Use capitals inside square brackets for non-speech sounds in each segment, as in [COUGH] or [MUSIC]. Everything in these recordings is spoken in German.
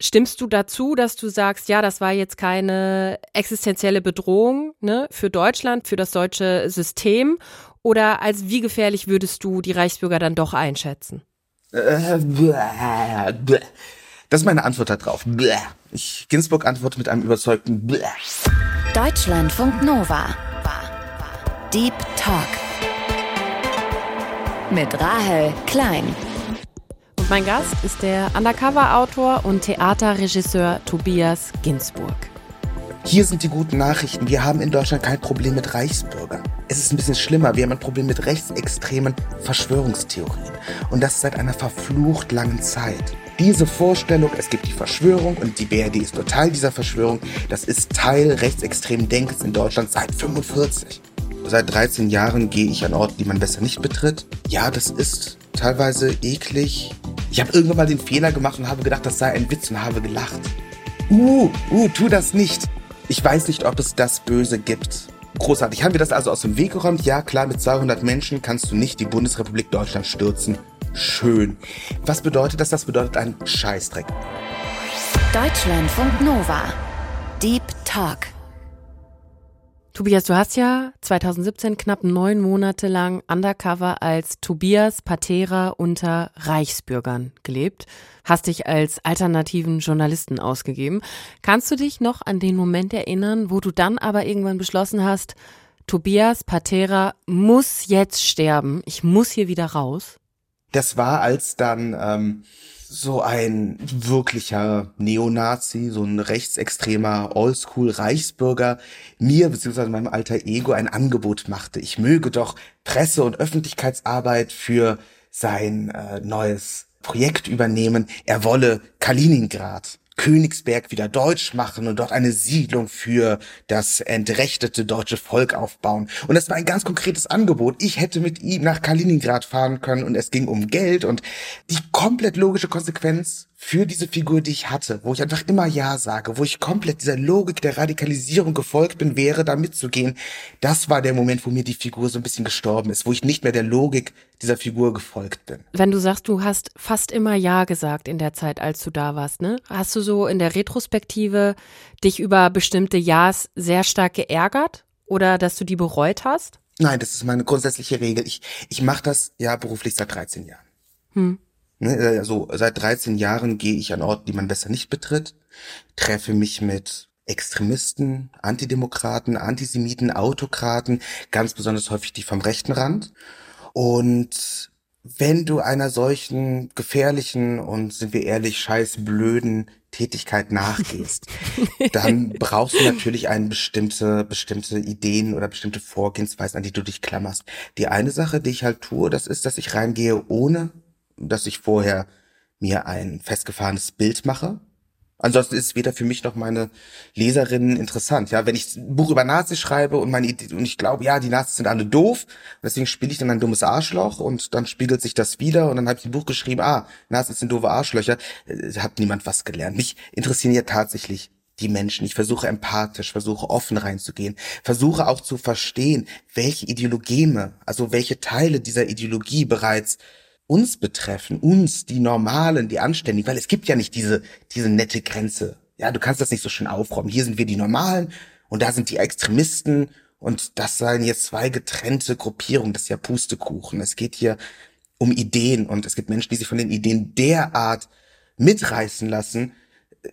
Stimmst du dazu, dass du sagst, ja, das war jetzt keine existenzielle Bedrohung ne, für Deutschland, für das deutsche System? Oder als wie gefährlich würdest du die Reichsbürger dann doch einschätzen? Äh, das ist meine Antwort darauf. Ich, Ginsburg antwortet mit einem überzeugten Deutschlandfunk Nova. Deep Talk. Mit Rahel Klein. Und mein Gast ist der Undercover-Autor und Theaterregisseur Tobias Ginsburg. Hier sind die guten Nachrichten. Wir haben in Deutschland kein Problem mit Reichsbürgern. Es ist ein bisschen schlimmer. Wir haben ein Problem mit rechtsextremen Verschwörungstheorien. Und das seit einer verflucht langen Zeit. Diese Vorstellung, es gibt die Verschwörung und die BRD ist nur Teil dieser Verschwörung, das ist Teil rechtsextremen Denkens in Deutschland seit 45. Seit 13 Jahren gehe ich an Orte, die man besser nicht betritt. Ja, das ist teilweise eklig. Ich habe irgendwann mal den Fehler gemacht und habe gedacht, das sei ein Witz und habe gelacht. Uh, uh, tu das nicht. Ich weiß nicht, ob es das Böse gibt. Großartig. Haben wir das also aus dem Weg geräumt? Ja, klar, mit 200 Menschen kannst du nicht die Bundesrepublik Deutschland stürzen. Schön. Was bedeutet das? Das bedeutet ein Scheißdreck. Deutschlandfunk Nova. Deep Talk. Tobias, du hast ja 2017 knapp neun Monate lang undercover als Tobias Patera unter Reichsbürgern gelebt, hast dich als alternativen Journalisten ausgegeben. Kannst du dich noch an den Moment erinnern, wo du dann aber irgendwann beschlossen hast, Tobias Patera muss jetzt sterben, ich muss hier wieder raus? Das war, als dann ähm, so ein wirklicher Neonazi, so ein rechtsextremer Oldschool-Reichsbürger mir bzw. meinem alter Ego ein Angebot machte. Ich möge doch Presse- und Öffentlichkeitsarbeit für sein äh, neues Projekt übernehmen. Er wolle Kaliningrad Königsberg wieder deutsch machen und dort eine Siedlung für das entrechtete deutsche Volk aufbauen. Und das war ein ganz konkretes Angebot. Ich hätte mit ihm nach Kaliningrad fahren können und es ging um Geld und die komplett logische Konsequenz für diese Figur, die ich hatte, wo ich einfach immer Ja sage, wo ich komplett dieser Logik der Radikalisierung gefolgt bin, wäre da mitzugehen. Das war der Moment, wo mir die Figur so ein bisschen gestorben ist, wo ich nicht mehr der Logik dieser Figur gefolgt bin. Wenn du sagst, du hast fast immer Ja gesagt in der Zeit, als du da warst, ne? Hast du so in der Retrospektive dich über bestimmte Ja's sehr stark geärgert oder dass du die bereut hast? Nein, das ist meine grundsätzliche Regel. Ich, ich mache das ja beruflich seit 13 Jahren. Hm. Also seit 13 Jahren gehe ich an Orte, die man besser nicht betritt, treffe mich mit Extremisten, Antidemokraten, Antisemiten, Autokraten, ganz besonders häufig die vom rechten Rand. Und wenn du einer solchen gefährlichen und sind wir ehrlich scheiß blöden Tätigkeit nachgehst, [LAUGHS] dann brauchst du natürlich eine bestimmte bestimmte Ideen oder bestimmte Vorgehensweisen, an die du dich klammerst. Die eine Sache, die ich halt tue, das ist, dass ich reingehe ohne dass ich vorher mir ein festgefahrenes Bild mache. Ansonsten ist es weder für mich noch meine Leserinnen interessant. Ja, wenn ich ein Buch über Nazis schreibe und meine Idee, und ich glaube, ja, die Nazis sind alle doof, deswegen spiele ich dann ein dummes Arschloch und dann spiegelt sich das wieder und dann habe ich ein Buch geschrieben, ah, Nazis sind doofe Arschlöcher, äh, hat niemand was gelernt. Mich interessieren ja tatsächlich die Menschen. Ich versuche empathisch, versuche offen reinzugehen, versuche auch zu verstehen, welche Ideologeme, also welche Teile dieser Ideologie bereits uns betreffen, uns, die Normalen, die Anständigen, weil es gibt ja nicht diese, diese nette Grenze. Ja, du kannst das nicht so schön aufräumen. Hier sind wir die Normalen und da sind die Extremisten und das seien jetzt zwei getrennte Gruppierungen. Das ist ja Pustekuchen. Es geht hier um Ideen und es gibt Menschen, die sich von den Ideen derart mitreißen lassen,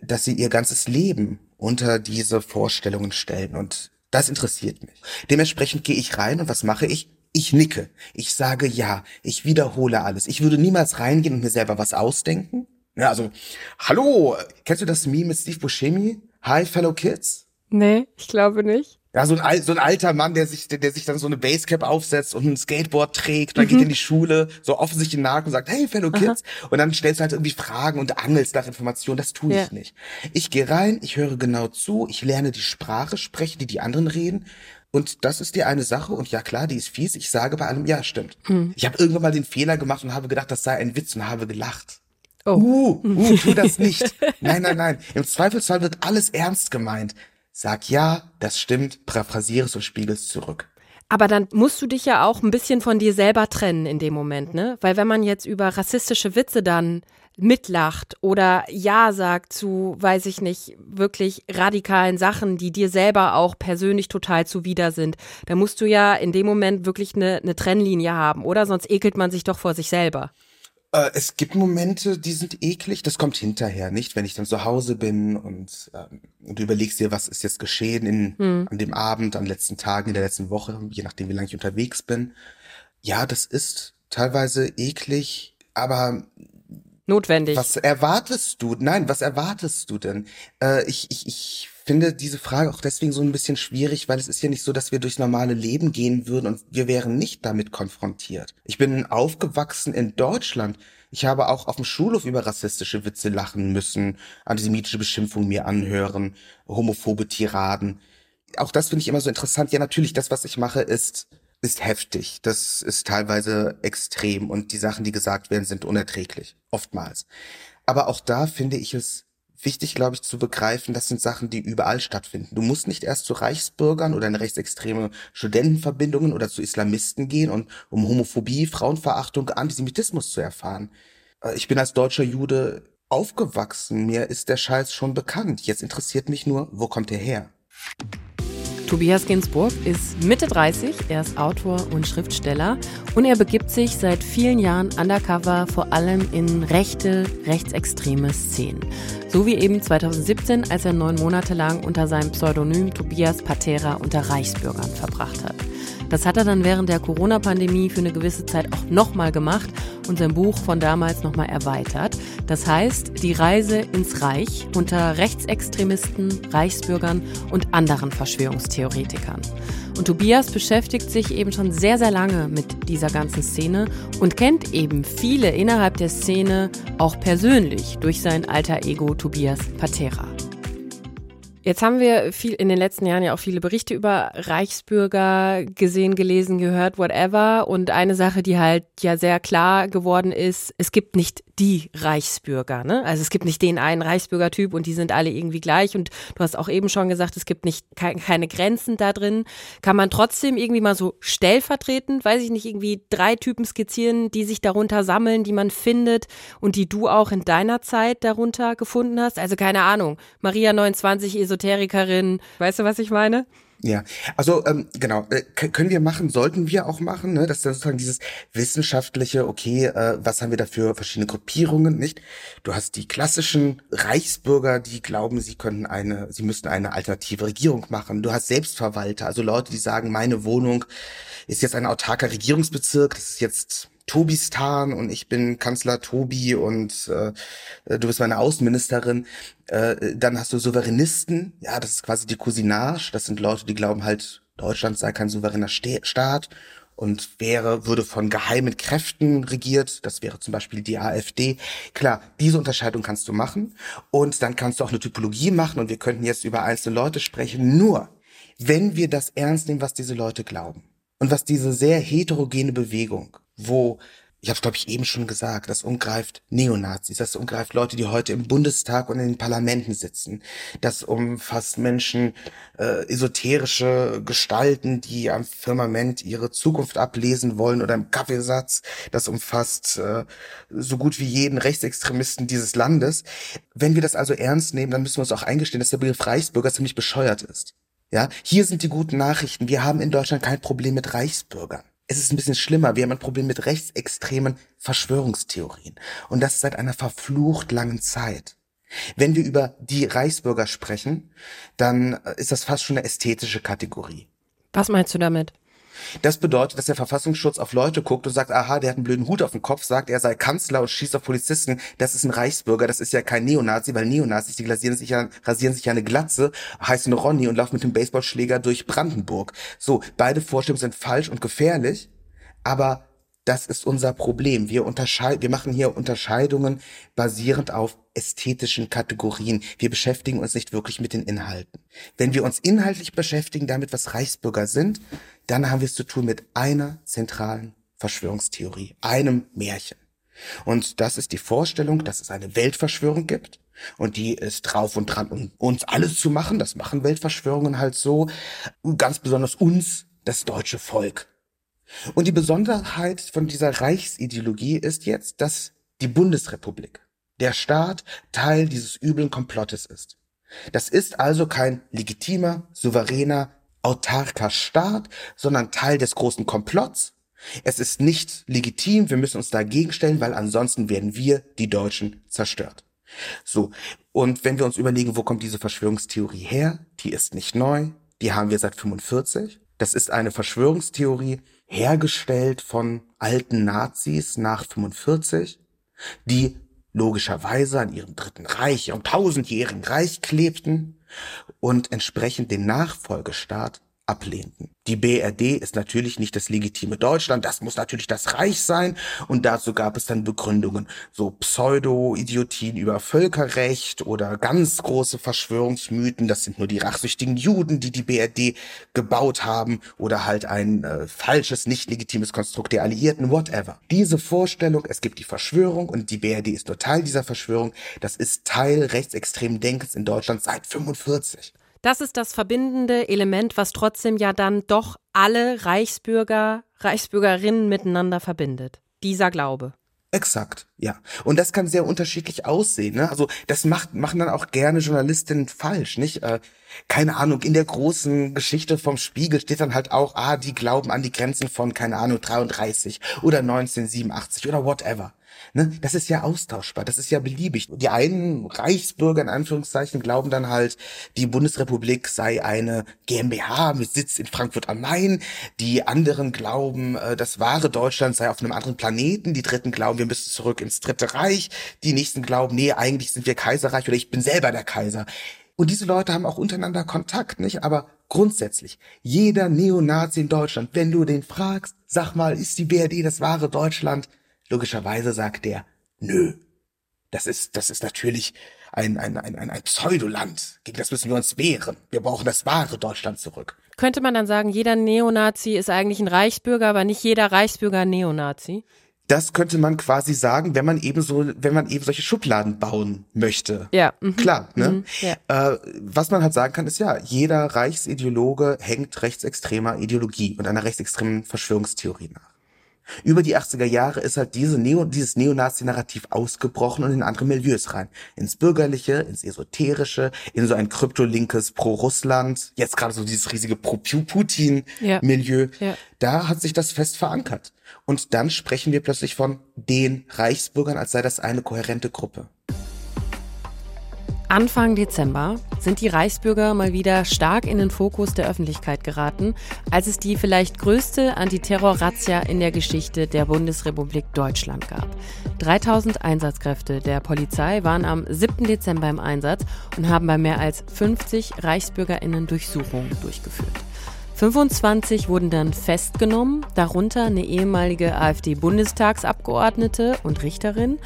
dass sie ihr ganzes Leben unter diese Vorstellungen stellen und das interessiert mich. Dementsprechend gehe ich rein und was mache ich? Ich nicke. Ich sage ja. Ich wiederhole alles. Ich würde niemals reingehen und mir selber was ausdenken. Ja, also, hallo, kennst du das Meme mit Steve Buscemi? Hi, fellow kids? Nee, ich glaube nicht. Ja, so ein, so ein alter Mann, der sich, der, der sich dann so eine Basecap aufsetzt und ein Skateboard trägt, dann mhm. geht in die Schule, so offensichtlich nach und sagt, hey, fellow kids. Aha. Und dann stellst du halt irgendwie Fragen und angelst nach Informationen. Das tue ja. ich nicht. Ich gehe rein, ich höre genau zu, ich lerne die Sprache sprechen, die die anderen reden. Und das ist die eine Sache. Und ja klar, die ist fies. Ich sage bei allem, ja, stimmt. Hm. Ich habe irgendwann mal den Fehler gemacht und habe gedacht, das sei ein Witz und habe gelacht. Oh. Uh, uh, tu das [LAUGHS] nicht. nein, nein, nein. Im Zweifelsfall wird alles ernst gemeint. Sag ja, das stimmt, paraphrasiere es und spiegelst zurück. Aber dann musst du dich ja auch ein bisschen von dir selber trennen in dem Moment, ne? Weil wenn man jetzt über rassistische Witze dann mitlacht oder Ja sagt zu, weiß ich nicht, wirklich radikalen Sachen, die dir selber auch persönlich total zuwider sind, da musst du ja in dem Moment wirklich eine, eine Trennlinie haben, oder? Sonst ekelt man sich doch vor sich selber. Äh, es gibt Momente, die sind eklig, das kommt hinterher, nicht? Wenn ich dann zu Hause bin und, ähm, du überlegst dir, was ist jetzt geschehen in, hm. an dem Abend, an den letzten Tagen, in der letzten Woche, je nachdem, wie lange ich unterwegs bin. Ja, das ist teilweise eklig, aber notwendig. Was erwartest du? Nein, was erwartest du denn? Äh, ich, ich, ich finde diese Frage auch deswegen so ein bisschen schwierig, weil es ist ja nicht so, dass wir durchs normale Leben gehen würden und wir wären nicht damit konfrontiert. Ich bin aufgewachsen in Deutschland. Ich habe auch auf dem Schulhof über rassistische Witze lachen müssen, antisemitische Beschimpfungen mir anhören, homophobe Tiraden. Auch das finde ich immer so interessant. Ja, natürlich, das, was ich mache, ist ist heftig. Das ist teilweise extrem und die Sachen, die gesagt werden, sind unerträglich. Oftmals. Aber auch da finde ich es wichtig, glaube ich, zu begreifen, das sind Sachen, die überall stattfinden. Du musst nicht erst zu Reichsbürgern oder in rechtsextreme Studentenverbindungen oder zu Islamisten gehen und um Homophobie, Frauenverachtung, Antisemitismus zu erfahren. Äh, ich bin als deutscher Jude aufgewachsen. Mir ist der Scheiß schon bekannt. Jetzt interessiert mich nur, wo kommt er her? Tobias Ginsburg ist Mitte 30, er ist Autor und Schriftsteller und er begibt sich seit vielen Jahren undercover vor allem in rechte, rechtsextreme Szenen. So wie eben 2017, als er neun Monate lang unter seinem Pseudonym Tobias Patera unter Reichsbürgern verbracht hat. Das hat er dann während der Corona-Pandemie für eine gewisse Zeit auch nochmal gemacht und sein Buch von damals nochmal erweitert. Das heißt, die Reise ins Reich unter Rechtsextremisten, Reichsbürgern und anderen Verschwörungstheoretikern. Und Tobias beschäftigt sich eben schon sehr, sehr lange mit dieser ganzen Szene und kennt eben viele innerhalb der Szene auch persönlich durch sein alter Ego Tobias Patera. Jetzt haben wir viel in den letzten Jahren ja auch viele Berichte über Reichsbürger gesehen, gelesen, gehört, whatever. Und eine Sache, die halt ja sehr klar geworden ist, es gibt nicht die Reichsbürger. Ne? Also es gibt nicht den einen Reichsbürgertyp und die sind alle irgendwie gleich. Und du hast auch eben schon gesagt, es gibt nicht keine Grenzen da drin. Kann man trotzdem irgendwie mal so stellvertretend, weiß ich nicht, irgendwie drei Typen skizzieren, die sich darunter sammeln, die man findet und die du auch in deiner Zeit darunter gefunden hast? Also keine Ahnung, Maria 29, Esoterikerin, weißt du, was ich meine? Ja, also ähm, genau, äh, können wir machen, sollten wir auch machen, ne? Das ist sozusagen dieses wissenschaftliche, okay, äh, was haben wir da für verschiedene Gruppierungen, nicht? Du hast die klassischen Reichsbürger, die glauben, sie könnten eine, sie müssten eine alternative Regierung machen. Du hast Selbstverwalter, also Leute, die sagen, meine Wohnung ist jetzt ein autarker Regierungsbezirk, das ist jetzt Tobistan und ich bin Kanzler Tobi und äh, du bist meine Außenministerin. Äh, dann hast du Souveränisten, ja, das ist quasi die Cousinage. Das sind Leute, die glauben halt, Deutschland sei kein souveräner Ste Staat und wäre, würde von geheimen Kräften regiert. Das wäre zum Beispiel die AfD. Klar, diese Unterscheidung kannst du machen. Und dann kannst du auch eine Typologie machen und wir könnten jetzt über einzelne Leute sprechen. Nur, wenn wir das ernst nehmen, was diese Leute glauben und was diese sehr heterogene Bewegung wo ich habe glaube ich eben schon gesagt, das umgreift Neonazis, das umgreift Leute, die heute im Bundestag und in den Parlamenten sitzen, das umfasst Menschen, äh, esoterische Gestalten, die am Firmament ihre Zukunft ablesen wollen oder im Kaffeesatz, das umfasst äh, so gut wie jeden Rechtsextremisten dieses Landes. Wenn wir das also ernst nehmen, dann müssen wir uns auch eingestehen, dass der Begriff Reichsbürger ziemlich bescheuert ist. Ja, hier sind die guten Nachrichten. Wir haben in Deutschland kein Problem mit Reichsbürgern es ist ein bisschen schlimmer. Wir haben ein Problem mit rechtsextremen Verschwörungstheorien. Und das seit einer verflucht langen Zeit. Wenn wir über die Reichsbürger sprechen, dann ist das fast schon eine ästhetische Kategorie. Was meinst du damit? Das bedeutet, dass der Verfassungsschutz auf Leute guckt und sagt, aha, der hat einen blöden Hut auf dem Kopf, sagt, er sei Kanzler und schießt auf Polizisten. Das ist ein Reichsbürger, das ist ja kein Neonazi, weil Neonazis, die rasieren sich ja, rasieren sich ja eine Glatze, heißen Ronny und laufen mit dem Baseballschläger durch Brandenburg. So, beide Vorstellungen sind falsch und gefährlich, aber das ist unser Problem. Wir unterscheiden, wir machen hier Unterscheidungen basierend auf ästhetischen Kategorien. Wir beschäftigen uns nicht wirklich mit den Inhalten. Wenn wir uns inhaltlich beschäftigen damit, was Reichsbürger sind, dann haben wir es zu tun mit einer zentralen Verschwörungstheorie, einem Märchen. Und das ist die Vorstellung, dass es eine Weltverschwörung gibt. Und die ist drauf und dran, um uns alles zu machen. Das machen Weltverschwörungen halt so. Ganz besonders uns das deutsche Volk. Und die Besonderheit von dieser Reichsideologie ist jetzt, dass die Bundesrepublik, der Staat, Teil dieses üblen Komplottes ist. Das ist also kein legitimer, souveräner, autarker Staat, sondern Teil des großen Komplotts. Es ist nicht legitim, wir müssen uns dagegen stellen, weil ansonsten werden wir, die Deutschen, zerstört. So, und wenn wir uns überlegen, wo kommt diese Verschwörungstheorie her, die ist nicht neu, die haben wir seit 45. Das ist eine Verschwörungstheorie, hergestellt von alten Nazis nach 45, die logischerweise an ihrem dritten Reich, ihrem tausendjährigen Reich klebten und entsprechend den Nachfolgestaat ablehnten. Die BRD ist natürlich nicht das legitime Deutschland, das muss natürlich das Reich sein und dazu gab es dann Begründungen, so Pseudo-Idiotien über Völkerrecht oder ganz große Verschwörungsmythen, das sind nur die rachsüchtigen Juden, die die BRD gebaut haben oder halt ein äh, falsches, nicht legitimes Konstrukt der Alliierten, whatever. Diese Vorstellung, es gibt die Verschwörung und die BRD ist nur Teil dieser Verschwörung, das ist Teil rechtsextremen Denkens in Deutschland seit 45. Das ist das verbindende Element, was trotzdem ja dann doch alle Reichsbürger, Reichsbürgerinnen miteinander verbindet. Dieser Glaube. Exakt, ja. Und das kann sehr unterschiedlich aussehen. Ne? Also das macht, machen dann auch gerne Journalistinnen falsch, nicht? Äh, keine Ahnung, in der großen Geschichte vom Spiegel steht dann halt auch, ah, die glauben an die Grenzen von, keine Ahnung, 33 oder 1987 oder whatever. Ne? Das ist ja austauschbar, das ist ja beliebig. Die einen Reichsbürger in Anführungszeichen glauben dann halt, die Bundesrepublik sei eine GmbH mit Sitz in Frankfurt am Main. Die anderen glauben, äh, das wahre Deutschland sei auf einem anderen Planeten. Die dritten glauben, wir müssen zurück ins Dritte Reich. Die nächsten glauben, nee, eigentlich sind wir Kaiserreich oder ich bin selber der Kaiser. Und diese Leute haben auch untereinander Kontakt, nicht? Aber grundsätzlich, jeder Neonazi in Deutschland, wenn du den fragst, sag mal, ist die BRD das wahre Deutschland? Logischerweise sagt der, nö. Das ist, das ist natürlich ein, ein, ein, ein, ein Pseudoland. Gegen das müssen wir uns wehren. Wir brauchen das wahre Deutschland zurück. Könnte man dann sagen, jeder Neonazi ist eigentlich ein Reichsbürger, aber nicht jeder Reichsbürger ein Neonazi? Das könnte man quasi sagen, wenn man eben so, wenn man eben solche Schubladen bauen möchte. Ja. Mhm. Klar, ne? Mhm. Ja. Äh, was man halt sagen kann, ist ja, jeder Reichsideologe hängt rechtsextremer Ideologie und einer rechtsextremen Verschwörungstheorie nach. Über die 80er Jahre ist halt diese Neo, dieses Neonazi-Narrativ ausgebrochen und in andere Milieus rein. Ins Bürgerliche, ins Esoterische, in so ein kryptolinkes Pro-Russland, jetzt gerade so dieses riesige Pro-Putin-Milieu. Ja. Ja. Da hat sich das fest verankert. Und dann sprechen wir plötzlich von den Reichsbürgern, als sei das eine kohärente Gruppe. Anfang Dezember sind die Reichsbürger mal wieder stark in den Fokus der Öffentlichkeit geraten, als es die vielleicht größte Antiterror-Razzia in der Geschichte der Bundesrepublik Deutschland gab. 3000 Einsatzkräfte der Polizei waren am 7. Dezember im Einsatz und haben bei mehr als 50 ReichsbürgerInnen Durchsuchungen durchgeführt. 25 wurden dann festgenommen, darunter eine ehemalige AfD-Bundestagsabgeordnete und Richterin,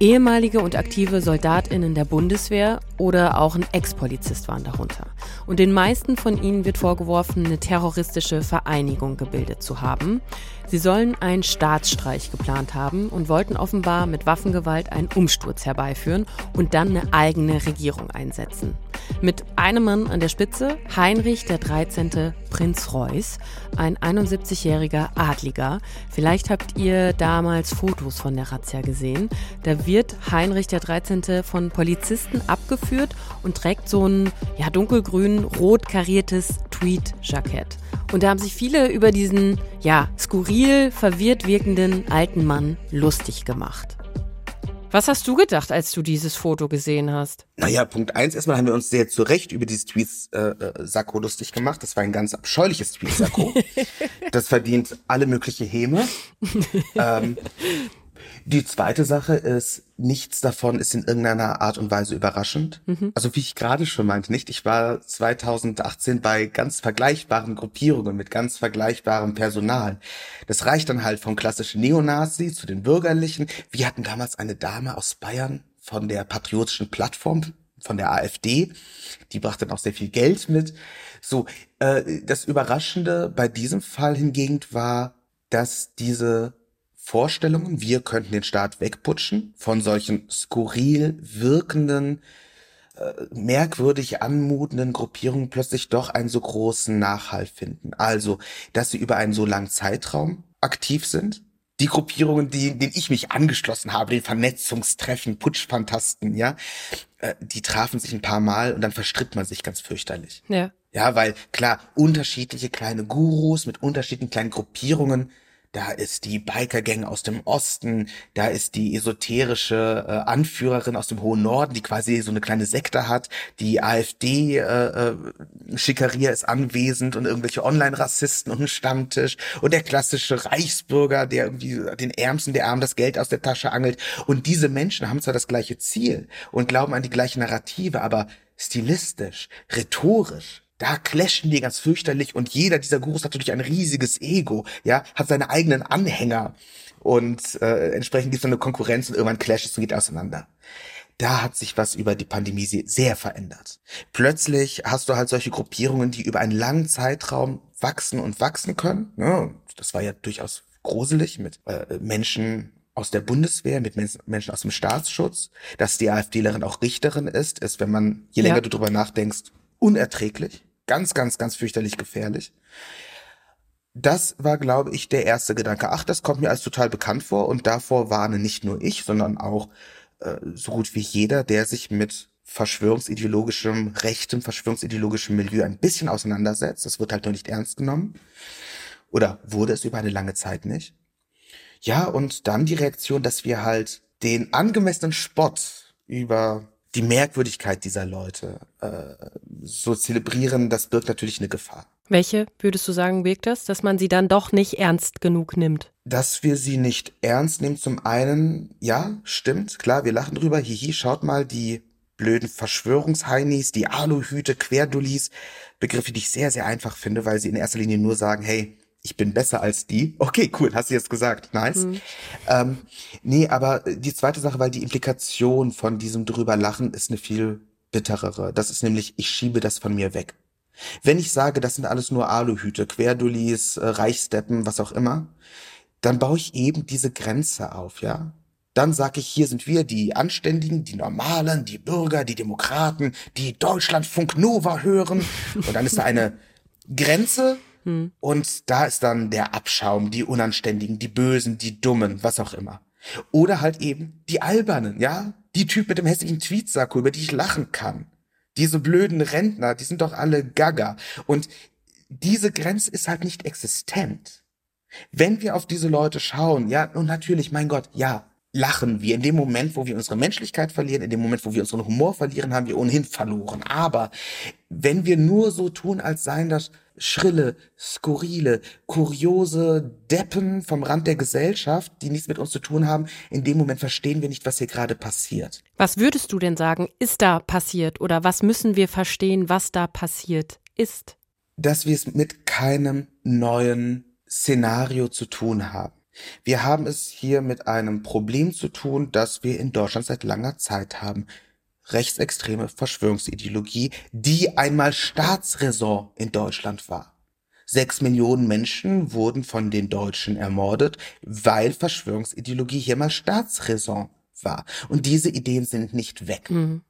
ehemalige und aktive Soldatinnen der Bundeswehr oder auch ein Ex-Polizist waren darunter. Und den meisten von ihnen wird vorgeworfen, eine terroristische Vereinigung gebildet zu haben. Sie sollen einen Staatsstreich geplant haben und wollten offenbar mit Waffengewalt einen Umsturz herbeiführen und dann eine eigene Regierung einsetzen. Mit einem Mann an der Spitze, Heinrich der 13. Prinz Reuß, ein 71-jähriger Adliger. Vielleicht habt ihr damals Fotos von der Razzia gesehen. Da wird Heinrich der 13. von Polizisten abgeführt und trägt so ein ja, dunkelgrün, rot kariertes Tweed-Jackett. Und da haben sich viele über diesen, ja, skurril, verwirrt wirkenden alten Mann lustig gemacht. Was hast du gedacht, als du dieses Foto gesehen hast? Naja, Punkt eins, erstmal haben wir uns sehr zu Recht über dieses Tweets-Sakko äh, lustig gemacht. Das war ein ganz abscheuliches Tweets-Sakko. [LAUGHS] das verdient alle mögliche Häme. ähm, die zweite Sache ist, nichts davon ist in irgendeiner Art und Weise überraschend. Mhm. Also wie ich gerade schon meinte, nicht? Ich war 2018 bei ganz vergleichbaren Gruppierungen mit ganz vergleichbarem Personal. Das reicht dann halt vom klassischen Neonazi zu den Bürgerlichen. Wir hatten damals eine Dame aus Bayern von der patriotischen Plattform, von der AfD. Die brachte dann auch sehr viel Geld mit. So, äh, das Überraschende bei diesem Fall hingegen war, dass diese Vorstellungen, wir könnten den Staat wegputschen von solchen skurril wirkenden äh, merkwürdig anmutenden Gruppierungen plötzlich doch einen so großen Nachhall finden. Also, dass sie über einen so langen Zeitraum aktiv sind. Die Gruppierungen, die, denen ich mich angeschlossen habe, den Vernetzungstreffen, Putschfantasten, ja, äh, die trafen sich ein paar Mal und dann verstritt man sich ganz fürchterlich. Ja. Ja, weil klar, unterschiedliche kleine Gurus mit unterschiedlichen kleinen Gruppierungen da ist die Biker-Gang aus dem Osten, da ist die esoterische äh, Anführerin aus dem hohen Norden, die quasi so eine kleine Sekte hat, die AfD äh, äh, ist anwesend und irgendwelche Online-Rassisten und ein Stammtisch. Und der klassische Reichsbürger, der irgendwie den Ärmsten der Armen das Geld aus der Tasche angelt. Und diese Menschen haben zwar das gleiche Ziel und glauben an die gleiche Narrative, aber stilistisch, rhetorisch da clashen die ganz fürchterlich und jeder dieser Gurus hat natürlich ein riesiges Ego, ja, hat seine eigenen Anhänger und äh, entsprechend gibt es eine Konkurrenz und irgendwann clasht es und geht auseinander. Da hat sich was über die Pandemie sehr verändert. Plötzlich hast du halt solche Gruppierungen, die über einen langen Zeitraum wachsen und wachsen können. Ne? Das war ja durchaus gruselig mit äh, Menschen aus der Bundeswehr, mit Menschen aus dem Staatsschutz. Dass die AfDlerin auch Richterin ist, ist, wenn man, je länger ja. du drüber nachdenkst, unerträglich. Ganz, ganz, ganz fürchterlich gefährlich. Das war, glaube ich, der erste Gedanke. Ach, das kommt mir als total bekannt vor und davor warne nicht nur ich, sondern auch äh, so gut wie jeder, der sich mit verschwörungsideologischem, rechtem, verschwörungsideologischem Milieu ein bisschen auseinandersetzt. Das wird halt nur nicht ernst genommen. Oder wurde es über eine lange Zeit nicht. Ja, und dann die Reaktion, dass wir halt den angemessenen Spott über die Merkwürdigkeit dieser Leute äh, so zelebrieren, das birgt natürlich eine Gefahr. Welche, würdest du sagen, birgt das, dass man sie dann doch nicht ernst genug nimmt? Dass wir sie nicht ernst nehmen, zum einen, ja, stimmt, klar, wir lachen drüber, hihi, schaut mal, die blöden Verschwörungsheinis, die Aluhüte, Querdullis, Begriffe, die ich sehr, sehr einfach finde, weil sie in erster Linie nur sagen, hey, ich bin besser als die. Okay, cool, hast du jetzt gesagt. Nice. Mhm. Ähm, nee, aber die zweite Sache, weil die Implikation von diesem drüber lachen ist eine viel bitterere. Das ist nämlich, ich schiebe das von mir weg. Wenn ich sage, das sind alles nur Aluhüte, Querdullis, äh, Reichsteppen, was auch immer, dann baue ich eben diese Grenze auf, ja. Dann sage ich, hier sind wir, die Anständigen, die Normalen, die Bürger, die Demokraten, die Deutschlandfunk Nova hören. Und dann ist da eine Grenze hm. Und da ist dann der Abschaum, die Unanständigen, die Bösen, die Dummen, was auch immer. Oder halt eben die Albernen, ja? Die Typ mit dem hässlichen Tweetsacko, über die ich lachen kann. Diese blöden Rentner, die sind doch alle gaga. Und diese Grenze ist halt nicht existent. Wenn wir auf diese Leute schauen, ja, und natürlich, mein Gott, ja, lachen wir. In dem Moment, wo wir unsere Menschlichkeit verlieren, in dem Moment, wo wir unseren Humor verlieren, haben wir ohnehin verloren. Aber wenn wir nur so tun, als seien das schrille, skurrile, kuriose Deppen vom Rand der Gesellschaft, die nichts mit uns zu tun haben, in dem Moment verstehen wir nicht, was hier gerade passiert. Was würdest du denn sagen, ist da passiert? Oder was müssen wir verstehen, was da passiert ist? Dass wir es mit keinem neuen Szenario zu tun haben. Wir haben es hier mit einem Problem zu tun, das wir in Deutschland seit langer Zeit haben. Rechtsextreme Verschwörungsideologie, die einmal Staatsräson in Deutschland war. Sechs Millionen Menschen wurden von den Deutschen ermordet, weil Verschwörungsideologie hier mal Staatsräson war. Und diese Ideen sind nicht weg. Mhm.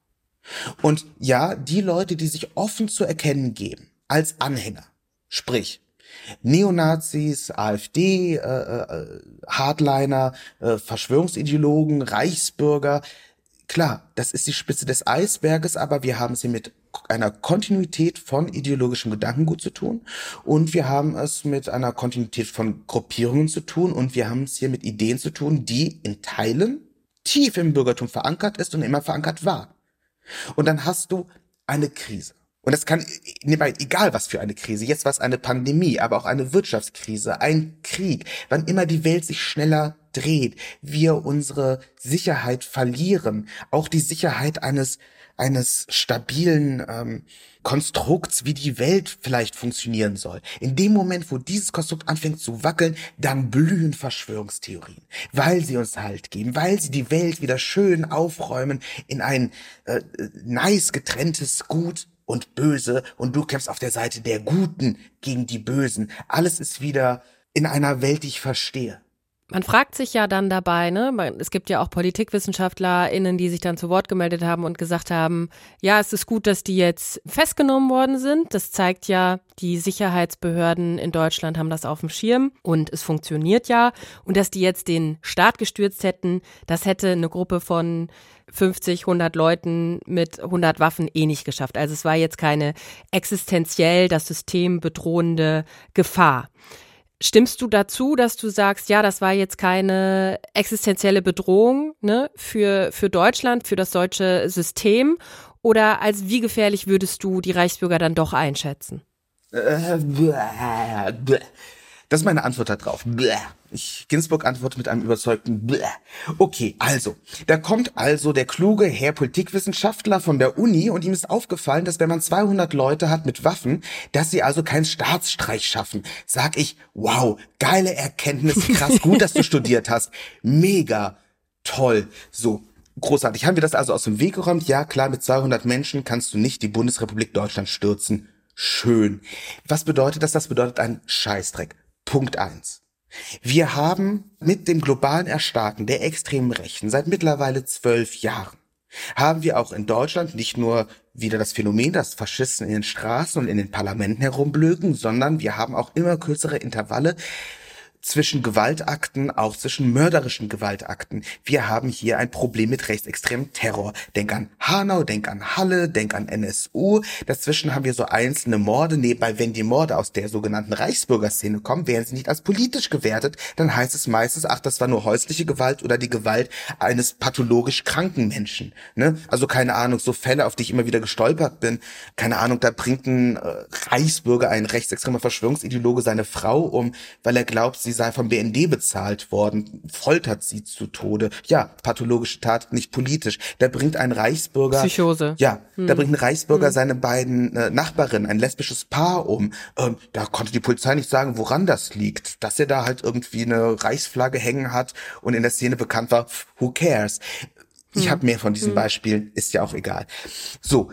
Und ja, die Leute, die sich offen zu erkennen geben, als Anhänger, sprich Neonazis, AfD, äh, äh, Hardliner, äh, Verschwörungsideologen, Reichsbürger. Klar, das ist die Spitze des Eisberges, aber wir haben es hier mit einer Kontinuität von ideologischem Gedankengut zu tun und wir haben es mit einer Kontinuität von Gruppierungen zu tun und wir haben es hier mit Ideen zu tun, die in Teilen tief im Bürgertum verankert ist und immer verankert war. Und dann hast du eine Krise. Und das kann, egal was für eine Krise, jetzt war es eine Pandemie, aber auch eine Wirtschaftskrise, ein Krieg, wann immer die Welt sich schneller dreht, wir unsere Sicherheit verlieren, auch die Sicherheit eines eines stabilen ähm, Konstrukts, wie die Welt vielleicht funktionieren soll. In dem Moment, wo dieses Konstrukt anfängt zu wackeln, dann blühen Verschwörungstheorien, weil sie uns Halt geben, weil sie die Welt wieder schön aufräumen in ein äh, nice getrenntes Gut und Böse und du kämpfst auf der Seite der Guten gegen die Bösen. Alles ist wieder in einer Welt, die ich verstehe. Man fragt sich ja dann dabei, ne, es gibt ja auch PolitikwissenschaftlerInnen, die sich dann zu Wort gemeldet haben und gesagt haben, ja, es ist gut, dass die jetzt festgenommen worden sind. Das zeigt ja, die Sicherheitsbehörden in Deutschland haben das auf dem Schirm und es funktioniert ja. Und dass die jetzt den Staat gestürzt hätten, das hätte eine Gruppe von 50, 100 Leuten mit 100 Waffen eh nicht geschafft. Also es war jetzt keine existenziell das System bedrohende Gefahr. Stimmst du dazu, dass du sagst, ja, das war jetzt keine existenzielle Bedrohung ne, für, für Deutschland, für das deutsche System? Oder als wie gefährlich würdest du die Reichsbürger dann doch einschätzen? Das ist meine Antwort darauf. Ich, Ginsburg antwortet mit einem überzeugten Bleh. Okay, also, da kommt also der kluge Herr Politikwissenschaftler von der Uni und ihm ist aufgefallen, dass wenn man 200 Leute hat mit Waffen, dass sie also keinen Staatsstreich schaffen. Sag ich, wow, geile Erkenntnis, krass, gut, dass du [LAUGHS] studiert hast. Mega, toll. So, großartig. Haben wir das also aus dem Weg geräumt? Ja, klar, mit 200 Menschen kannst du nicht die Bundesrepublik Deutschland stürzen. Schön. Was bedeutet das? Das bedeutet ein Scheißdreck. Punkt eins. Wir haben mit dem globalen Erstarken der extremen Rechten seit mittlerweile zwölf Jahren haben wir auch in Deutschland nicht nur wieder das Phänomen, dass Faschisten in den Straßen und in den Parlamenten herumblöken, sondern wir haben auch immer kürzere Intervalle zwischen Gewaltakten, auch zwischen mörderischen Gewaltakten. Wir haben hier ein Problem mit rechtsextremem Terror. Denk an Hanau, denk an Halle, denk an NSU. Dazwischen haben wir so einzelne Morde. Nebenbei, wenn die Morde aus der sogenannten Reichsbürgerszene kommen, werden sie nicht als politisch gewertet. Dann heißt es meistens, ach, das war nur häusliche Gewalt oder die Gewalt eines pathologisch kranken Menschen. Ne? Also keine Ahnung, so Fälle, auf die ich immer wieder gestolpert bin. Keine Ahnung, da bringt ein äh, Reichsbürger, ein rechtsextremer Verschwörungsideologe seine Frau um, weil er glaubt, sie sei vom BND bezahlt worden, foltert sie zu Tode. Ja, pathologische Tat, nicht politisch. Da bringt ein Reichsbürger. Psychose. Ja, hm. da bringt ein Reichsbürger hm. seine beiden äh, Nachbarinnen, ein lesbisches Paar um. Ähm, da konnte die Polizei nicht sagen, woran das liegt. Dass er da halt irgendwie eine Reichsflagge hängen hat und in der Szene bekannt war, who cares? Ich hm. habe mehr von diesen hm. Beispielen, ist ja auch egal. So,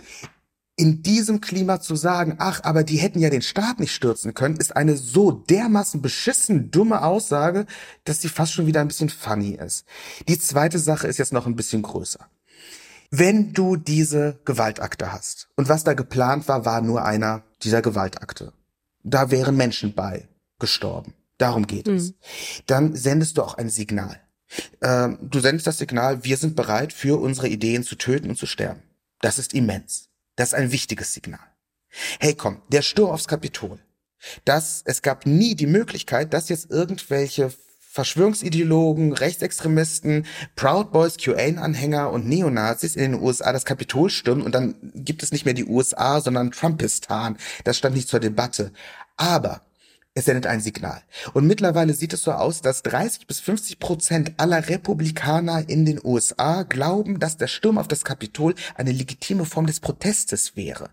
in diesem Klima zu sagen, ach, aber die hätten ja den Staat nicht stürzen können, ist eine so dermaßen beschissen dumme Aussage, dass sie fast schon wieder ein bisschen funny ist. Die zweite Sache ist jetzt noch ein bisschen größer. Wenn du diese Gewaltakte hast und was da geplant war, war nur einer dieser Gewaltakte. Da wären Menschen bei gestorben. Darum geht mhm. es. Dann sendest du auch ein Signal. Ähm, du sendest das Signal, wir sind bereit, für unsere Ideen zu töten und zu sterben. Das ist immens. Das ist ein wichtiges Signal. Hey komm, der Sturm aufs Kapitol. Das, es gab nie die Möglichkeit, dass jetzt irgendwelche Verschwörungsideologen, Rechtsextremisten, Proud Boys, QAnon-Anhänger und Neonazis in den USA das Kapitol stürmen und dann gibt es nicht mehr die USA, sondern Trumpistan. Das stand nicht zur Debatte. Aber es sendet ein Signal. Und mittlerweile sieht es so aus, dass 30 bis 50 Prozent aller Republikaner in den USA glauben, dass der Sturm auf das Kapitol eine legitime Form des Protestes wäre.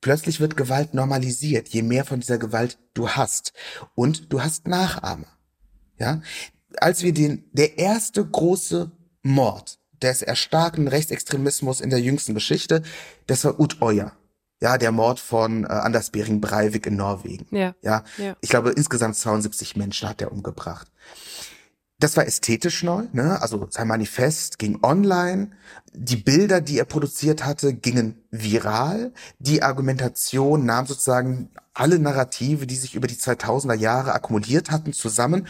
Plötzlich wird Gewalt normalisiert, je mehr von dieser Gewalt du hast. Und du hast Nachahmer. Ja? Als wir den, der erste große Mord des erstarkten Rechtsextremismus in der jüngsten Geschichte, das war Utøya ja, der Mord von äh, Anders Bering Breivik in Norwegen. Ja. ja. Ja. Ich glaube, insgesamt 72 Menschen hat er umgebracht. Das war ästhetisch neu, ne? Also sein Manifest ging online. Die Bilder, die er produziert hatte, gingen viral. Die Argumentation nahm sozusagen alle Narrative, die sich über die 2000er Jahre akkumuliert hatten, zusammen.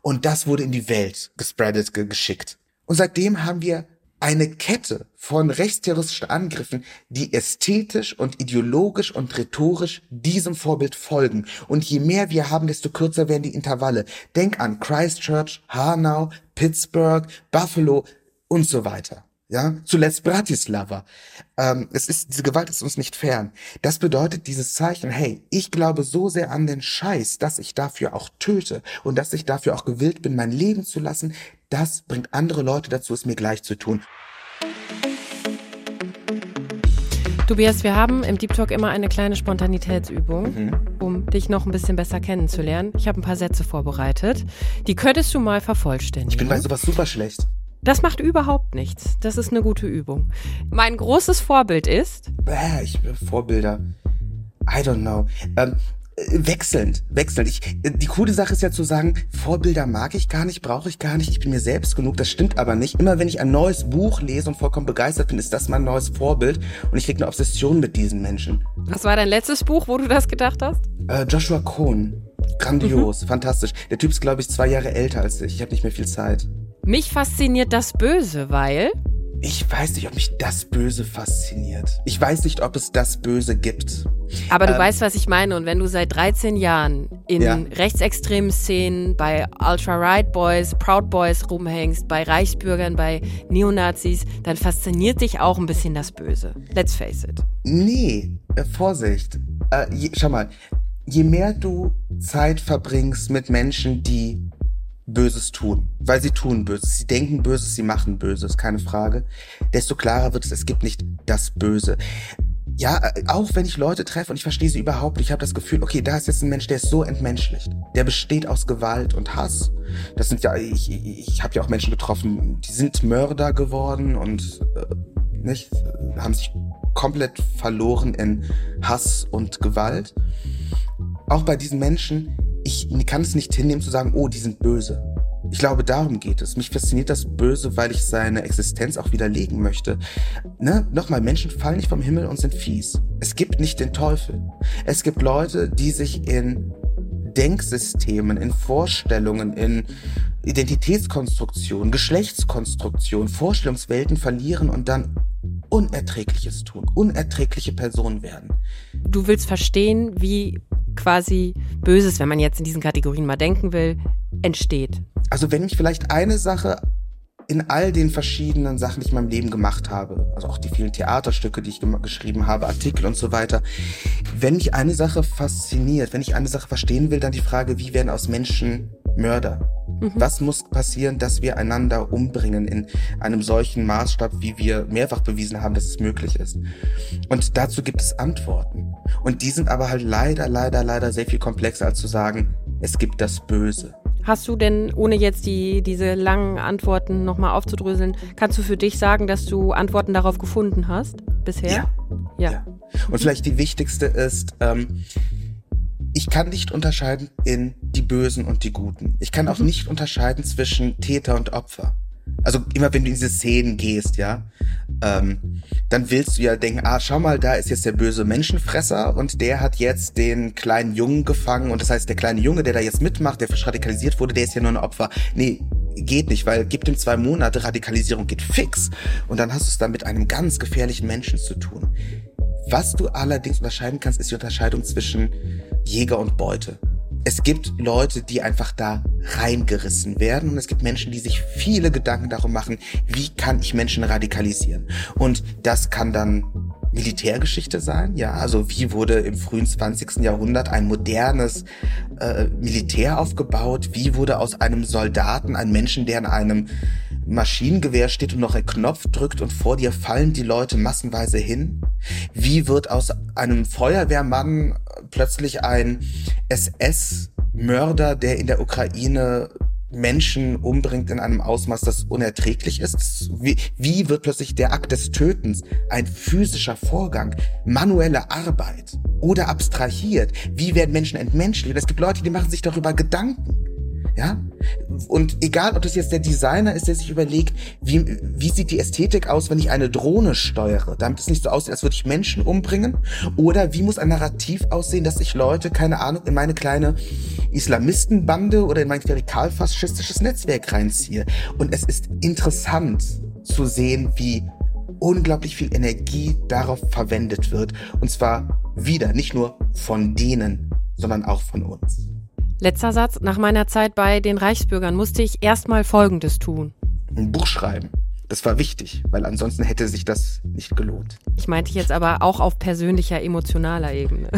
Und das wurde in die Welt gespreadet, geschickt. Und seitdem haben wir eine Kette von rechtsterroristischen Angriffen, die ästhetisch und ideologisch und rhetorisch diesem Vorbild folgen. Und je mehr wir haben, desto kürzer werden die Intervalle. Denk an Christchurch, Hanau, Pittsburgh, Buffalo und so weiter. Ja, zuletzt Bratislava. Ähm, es ist, diese Gewalt ist uns nicht fern. Das bedeutet dieses Zeichen, hey, ich glaube so sehr an den Scheiß, dass ich dafür auch töte und dass ich dafür auch gewillt bin, mein Leben zu lassen, das bringt andere Leute dazu, es mir gleich zu tun. Tobias, wir haben im Deep Talk immer eine kleine Spontanitätsübung, mhm. um dich noch ein bisschen besser kennenzulernen. Ich habe ein paar Sätze vorbereitet. Die könntest du mal vervollständigen. Ich bin bei sowas super schlecht. Das macht überhaupt nichts. Das ist eine gute Übung. Mein großes Vorbild ist. Bäh, ich Vorbilder. I don't know. Ähm, wechselnd, wechselnd. Ich, die coole Sache ist ja zu sagen, Vorbilder mag ich gar nicht, brauche ich gar nicht, ich bin mir selbst genug. Das stimmt aber nicht. Immer wenn ich ein neues Buch lese und vollkommen begeistert bin, ist das mein neues Vorbild und ich kriege eine Obsession mit diesen Menschen. Was war dein letztes Buch, wo du das gedacht hast? Äh, Joshua Cohn. Grandios, mhm. fantastisch. Der Typ ist, glaube ich, zwei Jahre älter als ich. Ich habe nicht mehr viel Zeit. Mich fasziniert das Böse, weil ich weiß nicht, ob mich das Böse fasziniert. Ich weiß nicht, ob es das Böse gibt. Aber du ähm, weißt, was ich meine. Und wenn du seit 13 Jahren in ja. rechtsextremen Szenen, bei Ultra-Right Boys, Proud Boys rumhängst, bei Reichsbürgern, bei Neonazis, dann fasziniert dich auch ein bisschen das Böse. Let's face it. Nee, äh, Vorsicht. Äh, je, schau mal, je mehr du Zeit verbringst mit Menschen, die Böses tun, weil sie tun Böses, sie denken Böses, sie machen Böses, keine Frage, desto klarer wird es, es gibt nicht das Böse. Ja, äh, auch wenn ich Leute treffe und ich verstehe sie überhaupt nicht, ich habe das Gefühl, okay, da ist jetzt ein Mensch, der ist so entmenschlicht. Der besteht aus Gewalt und Hass. Das sind ja, ich, ich, ich habe ja auch Menschen getroffen, die sind Mörder geworden und äh, nicht, haben sich komplett verloren in Hass und Gewalt. Auch bei diesen Menschen ich kann es nicht hinnehmen zu sagen, oh, die sind böse. Ich glaube, darum geht es. Mich fasziniert das Böse, weil ich seine Existenz auch widerlegen möchte. Ne? Nochmal, Menschen fallen nicht vom Himmel und sind fies. Es gibt nicht den Teufel. Es gibt Leute, die sich in Denksystemen, in Vorstellungen, in Identitätskonstruktion, Geschlechtskonstruktion, Vorstellungswelten verlieren und dann Unerträgliches tun, unerträgliche Personen werden. Du willst verstehen, wie quasi Böses, wenn man jetzt in diesen Kategorien mal denken will, entsteht? Also wenn ich vielleicht eine Sache in all den verschiedenen Sachen, die ich in meinem Leben gemacht habe, also auch die vielen Theaterstücke, die ich geschrieben habe, Artikel und so weiter, wenn mich eine Sache fasziniert, wenn ich eine Sache verstehen will, dann die Frage, wie werden aus Menschen Mörder? Mhm. Was muss passieren, dass wir einander umbringen in einem solchen Maßstab, wie wir mehrfach bewiesen haben, dass es möglich ist? Und dazu gibt es Antworten. Und die sind aber halt leider, leider, leider sehr viel komplexer als zu sagen, es gibt das Böse. Hast du denn, ohne jetzt die, diese langen Antworten nochmal aufzudröseln, kannst du für dich sagen, dass du Antworten darauf gefunden hast bisher? Ja. Ja. ja. Und vielleicht die wichtigste ist, ähm, ich kann nicht unterscheiden in die Bösen und die Guten. Ich kann auch mhm. nicht unterscheiden zwischen Täter und Opfer. Also immer wenn du in diese Szenen gehst, ja, ähm, dann willst du ja denken, ah, schau mal, da ist jetzt der böse Menschenfresser und der hat jetzt den kleinen Jungen gefangen und das heißt, der kleine Junge, der da jetzt mitmacht, der radikalisiert wurde, der ist ja nur ein Opfer. Nee, geht nicht, weil gibt ihm zwei Monate, Radikalisierung geht fix und dann hast du es da mit einem ganz gefährlichen Menschen zu tun. Was du allerdings unterscheiden kannst, ist die Unterscheidung zwischen Jäger und Beute. Es gibt Leute, die einfach da reingerissen werden und es gibt Menschen, die sich viele Gedanken darum machen, wie kann ich Menschen radikalisieren. Und das kann dann Militärgeschichte sein, ja, also wie wurde im frühen 20. Jahrhundert ein modernes äh, Militär aufgebaut, wie wurde aus einem Soldaten ein Menschen, der in einem Maschinengewehr steht und noch ein Knopf drückt und vor dir fallen die Leute massenweise hin? Wie wird aus einem Feuerwehrmann plötzlich ein SS-Mörder, der in der Ukraine Menschen umbringt in einem Ausmaß, das unerträglich ist? Wie, wie wird plötzlich der Akt des Tötens ein physischer Vorgang, manuelle Arbeit oder abstrahiert? Wie werden Menschen entmenschlicht? Es gibt Leute, die machen sich darüber Gedanken. Ja? Und egal, ob das jetzt der Designer ist, der sich überlegt, wie, wie sieht die Ästhetik aus, wenn ich eine Drohne steuere, damit es nicht so aussieht, als würde ich Menschen umbringen, oder wie muss ein Narrativ aussehen, dass ich Leute, keine Ahnung, in meine kleine Islamistenbande oder in mein klerikalfaschistisches Netzwerk reinziehe. Und es ist interessant zu sehen, wie unglaublich viel Energie darauf verwendet wird. Und zwar wieder nicht nur von denen, sondern auch von uns. Letzter Satz. Nach meiner Zeit bei den Reichsbürgern musste ich erstmal Folgendes tun. Ein Buch schreiben. Das war wichtig, weil ansonsten hätte sich das nicht gelohnt. Ich meinte jetzt aber auch auf persönlicher, emotionaler Ebene.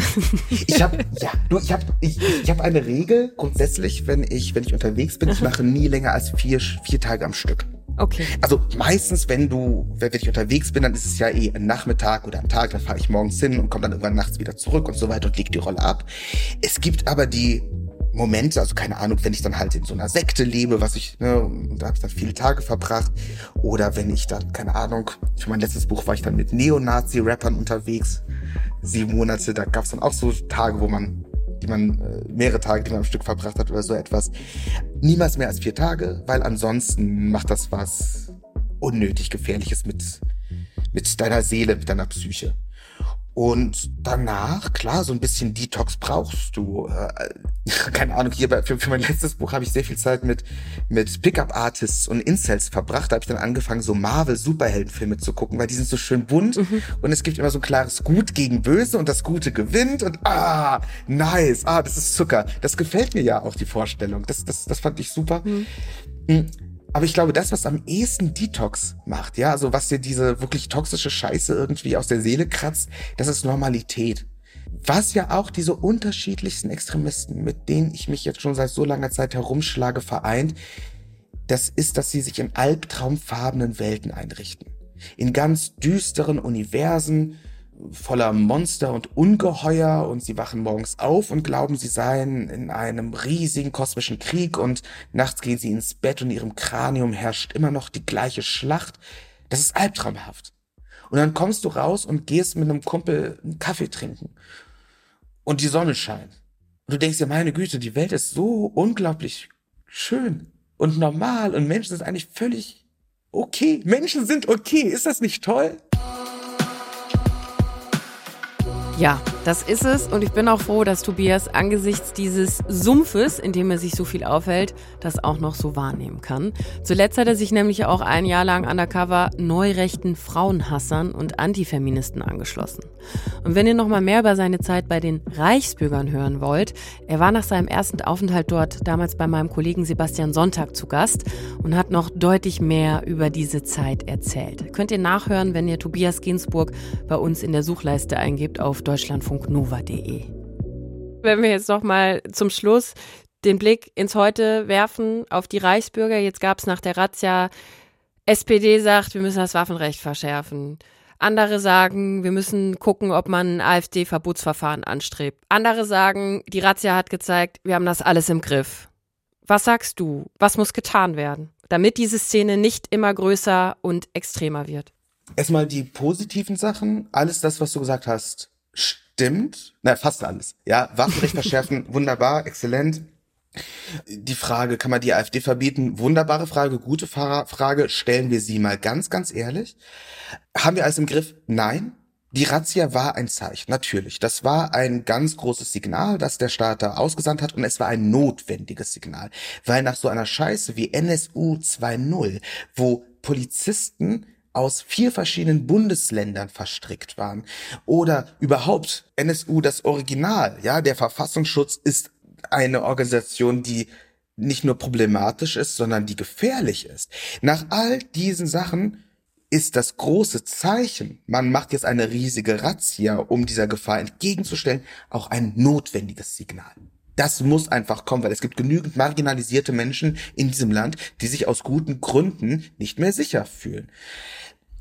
Ich habe ja, du, ich habe ich, ich habe eine Regel grundsätzlich, wenn ich wenn ich unterwegs bin, ich mache nie länger als vier vier Tage am Stück. Okay. Also meistens, wenn du, wenn ich unterwegs bin, dann ist es ja eh ein Nachmittag oder ein Tag, dann fahre ich morgens hin und komme dann irgendwann nachts wieder zurück und so weiter und leg die Rolle ab. Es gibt aber die Momente, also keine Ahnung, wenn ich dann halt in so einer Sekte lebe, was ich, ne, da habe ich dann viele Tage verbracht, oder wenn ich dann, keine Ahnung, für mein letztes Buch war ich dann mit Neonazi-Rappern unterwegs, sieben Monate, da gab es dann auch so Tage, wo man die man, äh, mehrere Tage, die man am Stück verbracht hat oder so etwas. Niemals mehr als vier Tage, weil ansonsten macht das was unnötig Gefährliches mit, mit deiner Seele, mit deiner Psyche. Und danach, klar, so ein bisschen Detox brauchst du. Äh, [LAUGHS] keine Ahnung, hier bei, für, für mein letztes Buch habe ich sehr viel Zeit mit, mit Pickup-Artists und Incels verbracht. Da habe ich dann angefangen, so Marvel-Superheldenfilme zu gucken, weil die sind so schön bunt mhm. und es gibt immer so ein klares Gut gegen Böse und das Gute gewinnt und ah, nice, ah, das ist Zucker. Das gefällt mir ja auch, die Vorstellung. Das, das, das fand ich super. Mhm. Aber ich glaube, das, was am ehesten Detox macht, ja, also was dir diese wirklich toxische Scheiße irgendwie aus der Seele kratzt, das ist Normalität. Was ja auch diese unterschiedlichsten Extremisten, mit denen ich mich jetzt schon seit so langer Zeit herumschlage, vereint, das ist, dass sie sich in albtraumfarbenen Welten einrichten. In ganz düsteren Universen, voller Monster und Ungeheuer und sie wachen morgens auf und glauben, sie seien in einem riesigen kosmischen Krieg und nachts gehen sie ins Bett und in ihrem Kranium herrscht immer noch die gleiche Schlacht. Das ist albtraumhaft. Und dann kommst du raus und gehst mit einem Kumpel einen Kaffee trinken und die Sonne scheint. Und du denkst dir, meine Güte, die Welt ist so unglaublich schön und normal und Menschen sind eigentlich völlig okay. Menschen sind okay. Ist das nicht toll? Ja, das ist es und ich bin auch froh, dass Tobias angesichts dieses Sumpfes, in dem er sich so viel aufhält, das auch noch so wahrnehmen kann. Zuletzt hat er sich nämlich auch ein Jahr lang undercover neurechten Frauenhassern und Antifeministen angeschlossen. Und wenn ihr noch mal mehr über seine Zeit bei den Reichsbürgern hören wollt, er war nach seinem ersten Aufenthalt dort damals bei meinem Kollegen Sebastian Sonntag zu Gast und hat noch deutlich mehr über diese Zeit erzählt. Könnt ihr nachhören, wenn ihr Tobias Ginsburg bei uns in der Suchleiste eingebt auf deutschlandfunknova.de. Wenn wir jetzt noch mal zum Schluss den Blick ins Heute werfen auf die Reichsbürger. Jetzt gab es nach der Razzia, SPD sagt, wir müssen das Waffenrecht verschärfen. Andere sagen, wir müssen gucken, ob man ein AfD-Verbotsverfahren anstrebt. Andere sagen, die Razzia hat gezeigt, wir haben das alles im Griff. Was sagst du? Was muss getan werden, damit diese Szene nicht immer größer und extremer wird? Erstmal die positiven Sachen. Alles das, was du gesagt hast, stimmt. Na, fast alles. Ja, Waffenrecht verschärfen, [LAUGHS] wunderbar, exzellent. Die Frage, kann man die AfD verbieten? Wunderbare Frage, gute Frage. Stellen wir sie mal ganz, ganz ehrlich. Haben wir alles im Griff? Nein. Die Razzia war ein Zeichen, natürlich. Das war ein ganz großes Signal, das der Staat da ausgesandt hat und es war ein notwendiges Signal. Weil nach so einer Scheiße wie NSU 2.0, wo Polizisten aus vier verschiedenen Bundesländern verstrickt waren. Oder überhaupt NSU das Original, ja, der Verfassungsschutz ist eine Organisation, die nicht nur problematisch ist, sondern die gefährlich ist. Nach all diesen Sachen ist das große Zeichen, man macht jetzt eine riesige Razzia, um dieser Gefahr entgegenzustellen, auch ein notwendiges Signal. Das muss einfach kommen, weil es gibt genügend marginalisierte Menschen in diesem Land, die sich aus guten Gründen nicht mehr sicher fühlen.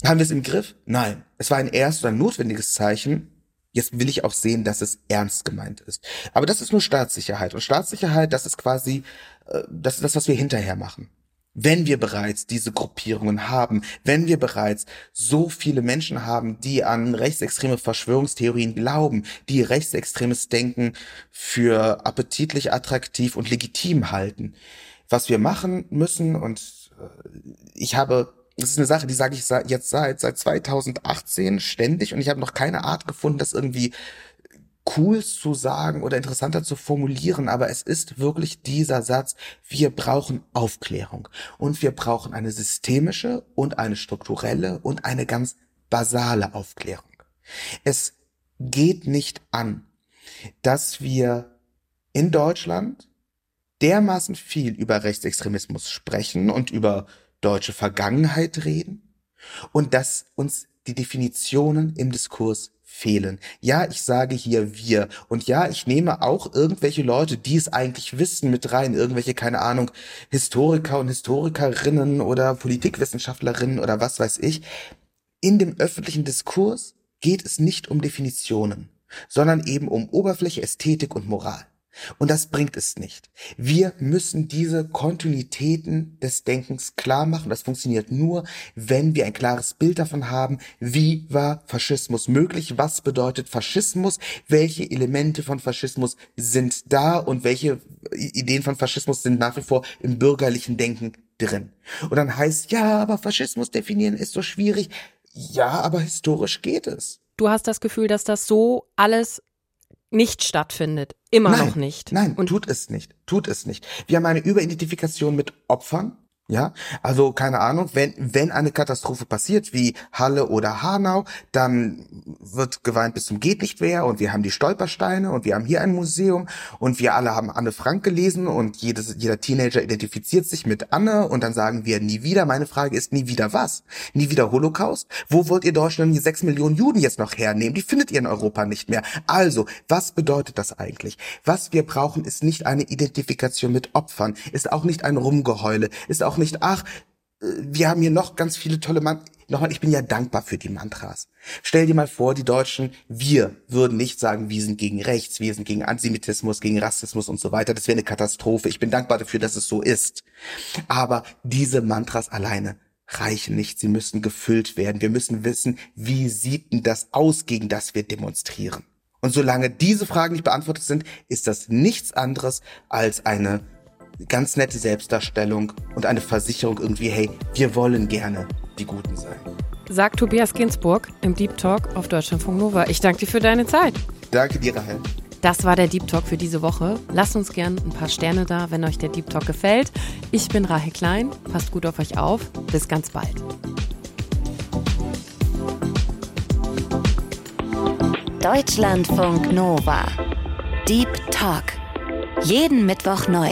Haben wir es im Griff? Nein. Es war ein erstes oder notwendiges Zeichen. Jetzt will ich auch sehen, dass es ernst gemeint ist. Aber das ist nur Staatssicherheit. Und Staatssicherheit, das ist quasi, äh, das ist das, was wir hinterher machen. Wenn wir bereits diese Gruppierungen haben, wenn wir bereits so viele Menschen haben, die an rechtsextreme Verschwörungstheorien glauben, die rechtsextremes Denken für appetitlich, attraktiv und legitim halten, was wir machen müssen, und äh, ich habe das ist eine Sache, die sage ich jetzt seit seit 2018 ständig und ich habe noch keine Art gefunden, das irgendwie cool zu sagen oder interessanter zu formulieren, aber es ist wirklich dieser Satz, wir brauchen Aufklärung und wir brauchen eine systemische und eine strukturelle und eine ganz basale Aufklärung. Es geht nicht an, dass wir in Deutschland dermaßen viel über Rechtsextremismus sprechen und über deutsche Vergangenheit reden und dass uns die Definitionen im Diskurs fehlen. Ja, ich sage hier wir. Und ja, ich nehme auch irgendwelche Leute, die es eigentlich wissen, mit rein. Irgendwelche, keine Ahnung, Historiker und Historikerinnen oder Politikwissenschaftlerinnen oder was weiß ich. In dem öffentlichen Diskurs geht es nicht um Definitionen, sondern eben um Oberfläche, Ästhetik und Moral. Und das bringt es nicht. Wir müssen diese Kontinuitäten des Denkens klar machen. Das funktioniert nur, wenn wir ein klares Bild davon haben, wie war Faschismus möglich, was bedeutet Faschismus, welche Elemente von Faschismus sind da und welche Ideen von Faschismus sind nach wie vor im bürgerlichen Denken drin. Und dann heißt, ja, aber Faschismus definieren ist so schwierig. Ja, aber historisch geht es. Du hast das Gefühl, dass das so alles nicht stattfindet. Immer nein, noch nicht. Nein, und tut es nicht. Tut es nicht. Wir haben eine Überidentifikation mit Opfern. Ja, also keine Ahnung, wenn, wenn eine Katastrophe passiert, wie Halle oder Hanau, dann wird geweint bis zum geht nicht mehr und wir haben die Stolpersteine und wir haben hier ein Museum und wir alle haben Anne Frank gelesen und jedes, jeder Teenager identifiziert sich mit Anne und dann sagen wir nie wieder. Meine Frage ist, nie wieder was? Nie wieder Holocaust? Wo wollt ihr Deutschland die sechs Millionen Juden jetzt noch hernehmen? Die findet ihr in Europa nicht mehr. Also, was bedeutet das eigentlich? Was wir brauchen, ist nicht eine Identifikation mit Opfern, ist auch nicht ein Rumgeheule, ist auch nicht, ach, äh, wir haben hier noch ganz viele tolle Mann. Nochmal, ich bin ja dankbar für die Mantras. Stell dir mal vor, die Deutschen, wir würden nicht sagen, wir sind gegen rechts, wir sind gegen Antisemitismus, gegen Rassismus und so weiter. Das wäre eine Katastrophe. Ich bin dankbar dafür, dass es so ist. Aber diese Mantras alleine reichen nicht. Sie müssen gefüllt werden. Wir müssen wissen, wie sieht denn das aus, gegen das wir demonstrieren? Und solange diese Fragen nicht beantwortet sind, ist das nichts anderes als eine ganz nette Selbstdarstellung und eine Versicherung irgendwie, hey, wir wollen gerne die Guten sein. Sagt Tobias Ginsburg im Deep Talk auf Deutschlandfunk Nova. Ich danke dir für deine Zeit. Danke dir, Rahel. Das war der Deep Talk für diese Woche. Lasst uns gern ein paar Sterne da, wenn euch der Deep Talk gefällt. Ich bin Rahel Klein. Passt gut auf euch auf. Bis ganz bald. Deutschlandfunk Nova. Deep Talk. Jeden Mittwoch neu